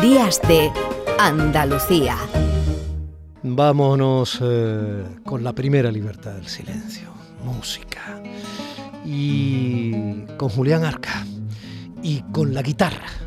Días de Andalucía. Vámonos eh, con la primera libertad del silencio, música. Y con Julián Arca. Y con la guitarra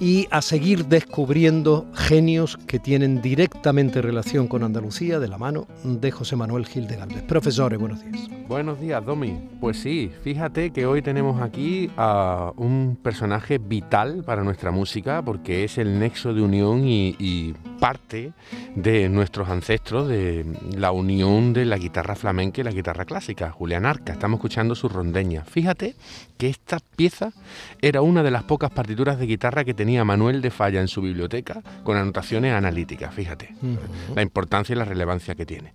y a seguir descubriendo genios que tienen directamente relación con Andalucía de la mano de José Manuel Gil de Galvez. Profesores, buenos días. Buenos días, Domi. Pues sí, fíjate que hoy tenemos aquí a un personaje vital para nuestra música porque es el nexo de unión y, parte de nuestros ancestros, de la unión de la guitarra flamenca y la guitarra clásica, Julián Arca. Estamos escuchando su rondeña. Fíjate que esta pieza era una de las pocas partituras de guitarra que tenía Manuel de Falla en su biblioteca con anotaciones analíticas. Fíjate la importancia y la relevancia que tiene.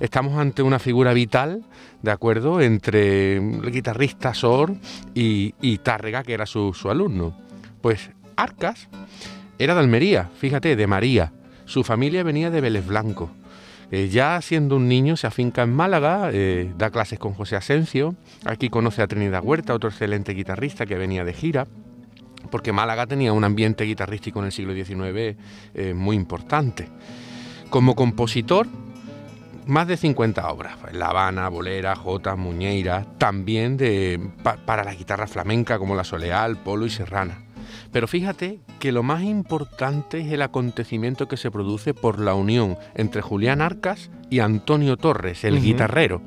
Estamos ante una figura vital ¿de acuerdo? Entre el guitarrista Sor y, Tárrega, que era su, alumno. Pues Arcas era de Almería, fíjate, de María. Su familia venía de Vélez Blanco. Eh, ya siendo un niño se afinca en Málaga, eh, da clases con José Asencio, aquí conoce a Trinidad Huerta, otro excelente guitarrista que venía de gira, porque Málaga tenía un ambiente guitarrístico en el siglo XIX eh, muy importante. Como compositor, más de 50 obras, La Habana, Bolera, Jota, Muñeira, también de, para la guitarra flamenca como la Soleal, Polo y Serrana. Pero fíjate que lo más importante es el acontecimiento que se produce por la unión entre Julián Arcas y Antonio Torres, el guitarrero,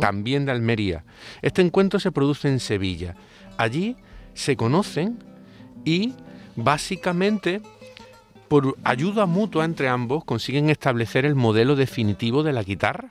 también de Almería. Este encuentro se produce en Sevilla. Allí se conocen y básicamente por ayuda mutua entre ambos consiguen establecer el modelo definitivo de la guitarra.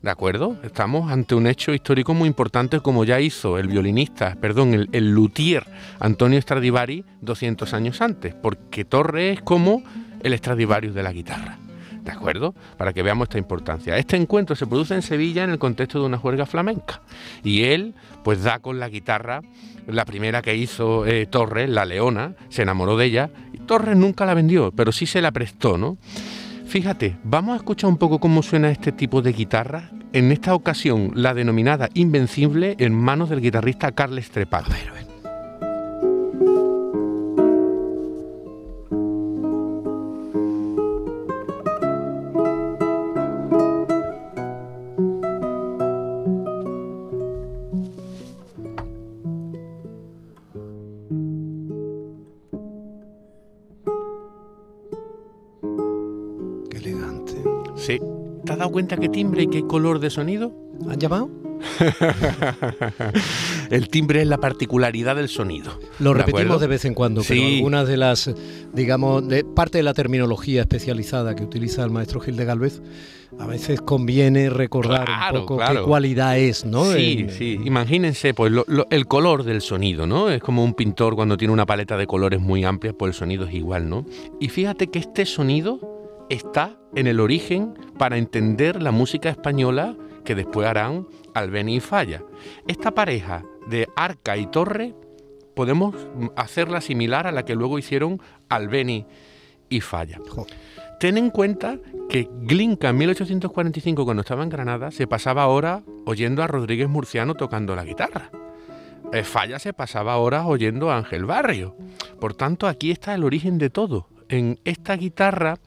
¿De acuerdo? Estamos ante un hecho histórico muy importante como ya hizo el violinista, perdón, el, luthier Antonio Stradivari 200 años antes, porque Torre es como el Stradivarius de la guitarra. ¿De acuerdo? Para que veamos esta importancia. Este encuentro se produce en Sevilla en el contexto de una juerga flamenca. Y él, pues da con la guitarra, la primera que hizo eh, Torres, la Leona, se enamoró de ella. Y Torres nunca la vendió, pero sí se la prestó, ¿no? Fíjate, vamos a escuchar un poco cómo suena este tipo de guitarra. En esta ocasión, la denominada Invencible en manos del guitarrista Carles Trepat. ¿Te has dado cuenta qué timbre y qué color de sonido? ¿Han llamado? el timbre es la particularidad del sonido. Lo repetimos de vez en cuando, pero algunas de las, digamos, de parte de la terminología especializada que utiliza el maestro Gil de Galvez, a veces conviene recordar un poco qué cualidad es, ¿no? Sí, sí. Imagínense, pues el color del sonido, ¿no? Es como un pintor cuando tiene una paleta de colores muy amplia, pues el sonido es igual, ¿no? Y fíjate que este sonido está en el origen para entender la música española que después harán Albeni y Falla. Esta pareja de Arca y Torre podemos hacerla similar a la que luego hicieron Albeni y Falla. Ten en cuenta que Glinka en 1845, cuando estaba en Granada, se pasaba horas oyendo a Rodríguez Murciano tocando la guitarra. Eh, Falla se pasaba horas oyendo a Ángel Barrio. Por tanto, aquí está el origen de todo. En esta guitarra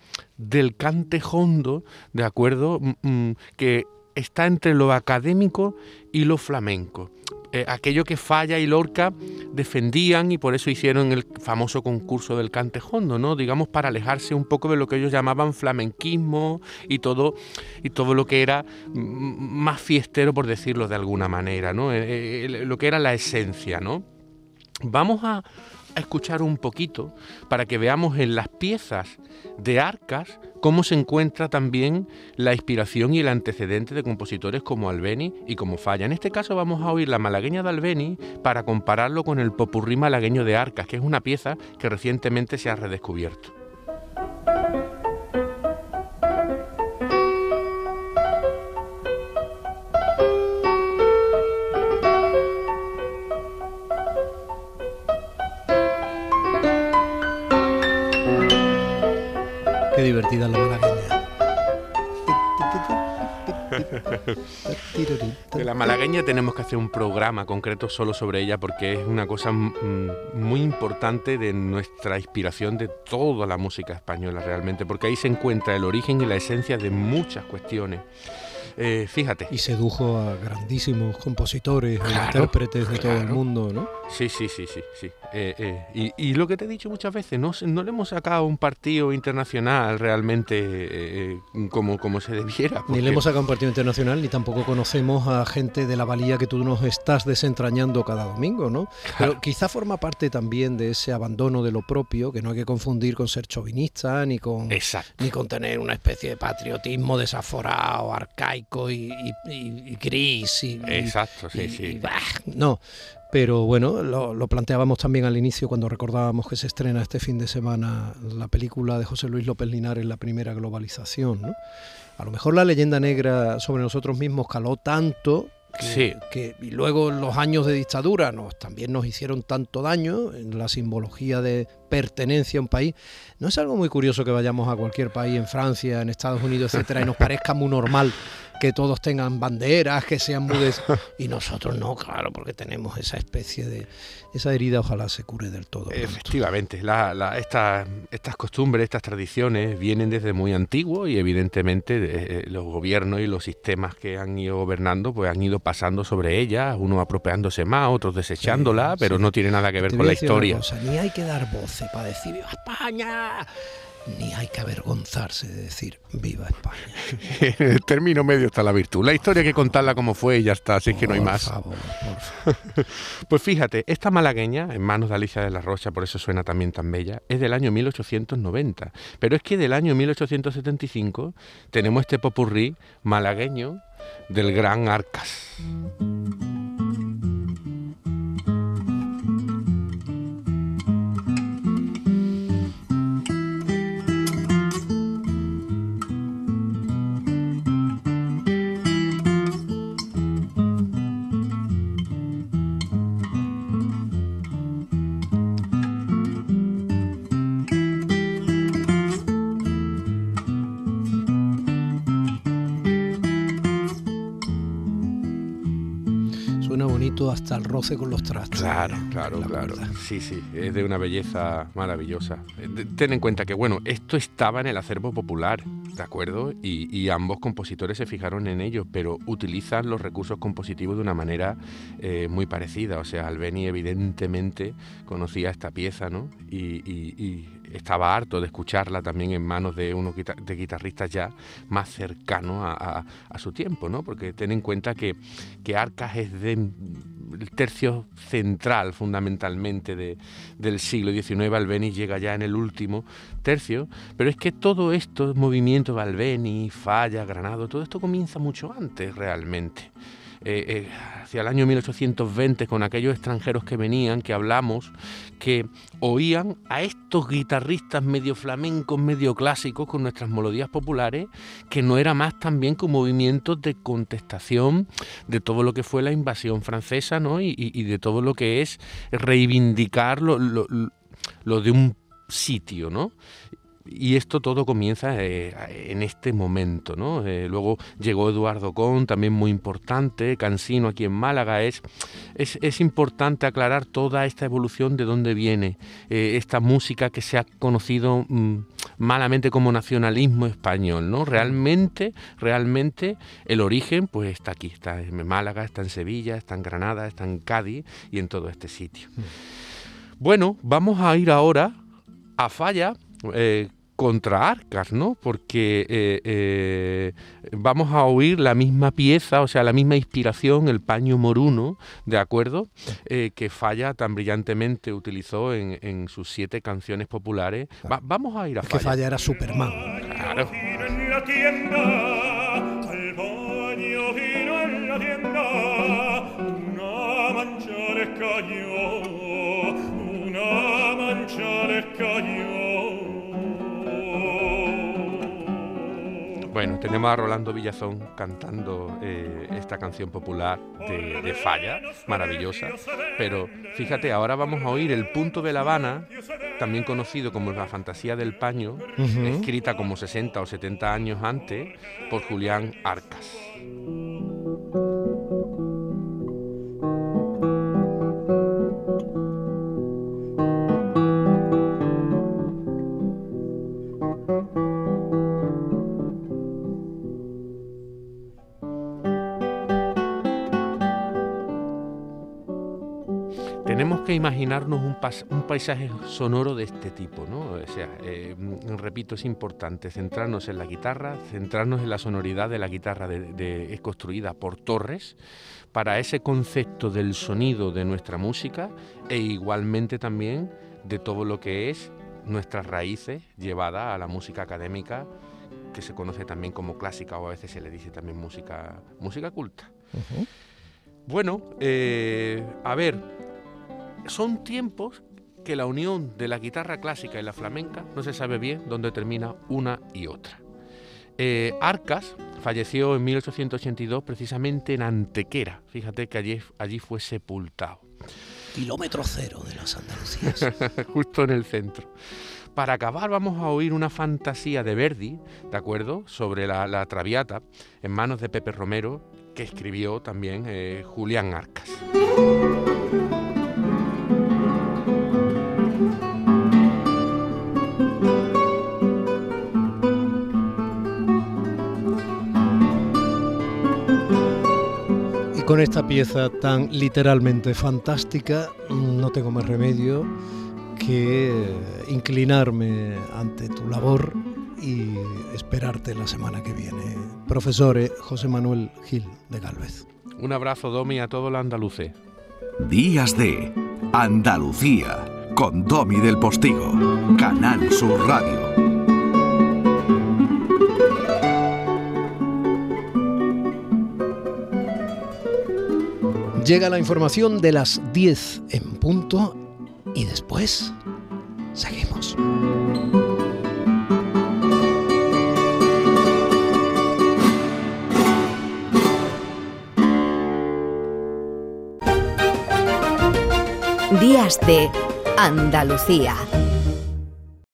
del cante hondo, ¿de acuerdo? Mm, mm, que está entre lo académico y lo flamenco. Eh, aquello que Falla y Lorca defendían y por eso hicieron el famoso concurso del cante hondo, ¿no? Digamos para alejarse un poco de lo que ellos llamaban flamenquismo y todo y todo lo que era mm, más fiestero por decirlo de alguna manera, ¿no? Eh, eh, lo que era la esencia, ¿no? Vamos a escuchar un poquito para que veamos en las piezas de arcas cómo se encuentra también la inspiración y el antecedente de compositores como Albeni y como Falla. En este caso vamos a oír la malagueña de Albeni para compararlo con el popurrí malagueño de arcas, que es una pieza que recientemente se ha redescubierto. La malagueña tenemos que hacer un programa concreto solo sobre ella porque es una cosa muy importante de nuestra inspiración de toda la música española realmente, porque ahí se encuentra el origen y la esencia de muchas cuestiones. Eh, fíjate. Y sedujo a grandísimos compositores e intérpretes de todo el mundo, ¿no? Sí, sí, sí, sí. sí. Eh, eh, y, lo que te he dicho muchas veces, no, no le hemos sacado un partido internacional realmente como, como se debiera. Ni le hemos sacado un partido internacional, ni tampoco conocemos a gente de la valía que tú nos estás desentrañando cada domingo, ¿no? Pero quizá forma parte también de ese abandono de lo propio, que no hay que confundir con ser chauvinista, ni con, ni con tener una especie de patriotismo desaforado, arcaico y, gris. Y, Exacto, sí, sí. no, pero bueno, lo, planteábamos también al inicio cuando recordábamos que se estrena este fin de semana la película de José Luis López Linares, La primera globalización. ¿no? A lo mejor la leyenda negra sobre nosotros mismos caló tanto que, y luego los años de dictadura nos, también nos hicieron tanto daño en la simbología de pertenencia a un país. No es algo muy curioso que vayamos a cualquier país, en Francia, en Estados Unidos, etcétera, y nos parezca muy normal que todos tengan banderas, que sean mudes, y nosotros no, claro, porque tenemos esa especie de, esa herida ojalá se cure del todo. Efectivamente, estas costumbres, estas tradiciones vienen desde muy antiguo y evidentemente eh, los gobiernos y los sistemas que han ido gobernando pues han ido pasando sobre ellas, unos apropiándose más, otros desechándola, pero no tiene nada que ver con la historia. ni hay que dar voces para decir ¡Viva España! ni hay que avergonzarse de decir viva España. en el término medio está la virtud. La historia hay que contarla como fue y ya está, así que no hay más. Favor, por favor. pues fíjate, esta malagueña, en manos de Alicia de la Rocha, por eso suena también tan bella, es del año 1890. Pero es que del año 1875 tenemos este popurrí malagueño del gran Arcas. Hasta el roce con los trastos. Claro, claro, claro. Sí, sí, es de una belleza maravillosa. Ten en cuenta que, bueno, esto estaba en el acervo popular, ¿de acuerdo? Y, ambos compositores se fijaron en ello, pero utilizan los recursos compositivos de una manera eh, muy parecida. O sea, Albeni evidentemente conocía esta pieza, ¿no? y estaba harto de escucharla también en manos de unos de guitarristas ya más cercanos a, su tiempo, ¿no? Porque ten en cuenta que, que Arcas es de, el tercio central fundamentalmente de, del siglo XIX, Albeni llega ya en el último tercio, pero es que todo esto, movimiento de Albeni, Falla, Granado, todo esto comienza mucho antes realmente. Eh, eh, hacia el año 1820 con aquellos extranjeros que venían, que hablamos, que oían a estos guitarristas medio flamencos, medio clásicos, con nuestras melodías populares, que no era más también que un movimiento de contestación de todo lo que fue la invasión francesa ¿no? y, de todo lo que es reivindicar lo, lo de un sitio, ¿no? Y esto todo comienza eh, en este momento. ¿no? Eh, luego llegó Eduardo Con, también muy importante, Cansino aquí en Málaga. Es, es, importante aclarar toda esta evolución de dónde viene eh, esta música que se ha conocido mm, malamente como nacionalismo español. ¿no? Realmente, realmente el origen pues está aquí, está en Málaga, está en Sevilla, está en Granada, está en Cádiz y en todo este sitio. Mm. Bueno, vamos a ir ahora a Falla eh, contra Arcas, ¿no? Porque eh, eh, vamos a oír la misma pieza, o sea, la misma inspiración, el paño moruno, ¿de acuerdo? que Falla tan brillantemente utilizó en, sus siete canciones populares. vamos a ir a Falla. que Falla era Superman. Claro. una mancha Bueno, tenemos a Rolando Villazón cantando eh, esta canción popular de, Falla, maravillosa. Pero fíjate, ahora vamos a oír el punto de La Habana también conocido como La Fantasía del Paño, escrita como 60 o 70 años antes por Julián Arcas. Imaginarnos un, paisaje sonoro de este tipo, ¿no? O sea, eh, repito, es importante centrarnos en la guitarra, centrarnos en la sonoridad de la guitarra de, es construida por Torres para ese concepto del sonido de nuestra música e igualmente también de todo lo que es nuestras raíces llevada a la música académica que se conoce también como clásica o a veces se le dice también música, música culta. Bueno, eh, a ver, son tiempos que la unión de la guitarra clásica y la flamenca no se sabe bien dónde termina una y otra. Eh, Arcas falleció en 1882 precisamente en Antequera, fíjate que allí, allí fue sepultado. Kilómetro cero de las Andalucías. Justo en el centro. Para acabar vamos a oír una fantasía de Verdi, ¿de acuerdo? Sobre la, Traviata, en manos de Pepe Romero, que escribió también eh, Julián Arcas. Con esta pieza tan literalmente fantástica, no tengo más remedio que inclinarme ante tu labor y esperarte la semana que viene. Profesor José Manuel Gil de Galvez. Un abrazo, Domi, a todo el andaluce. Días de Andalucía con Domi del Postigo, Canal Sur Radio. Llega la información de las 10 en punto y después seguimos. Días de Andalucía.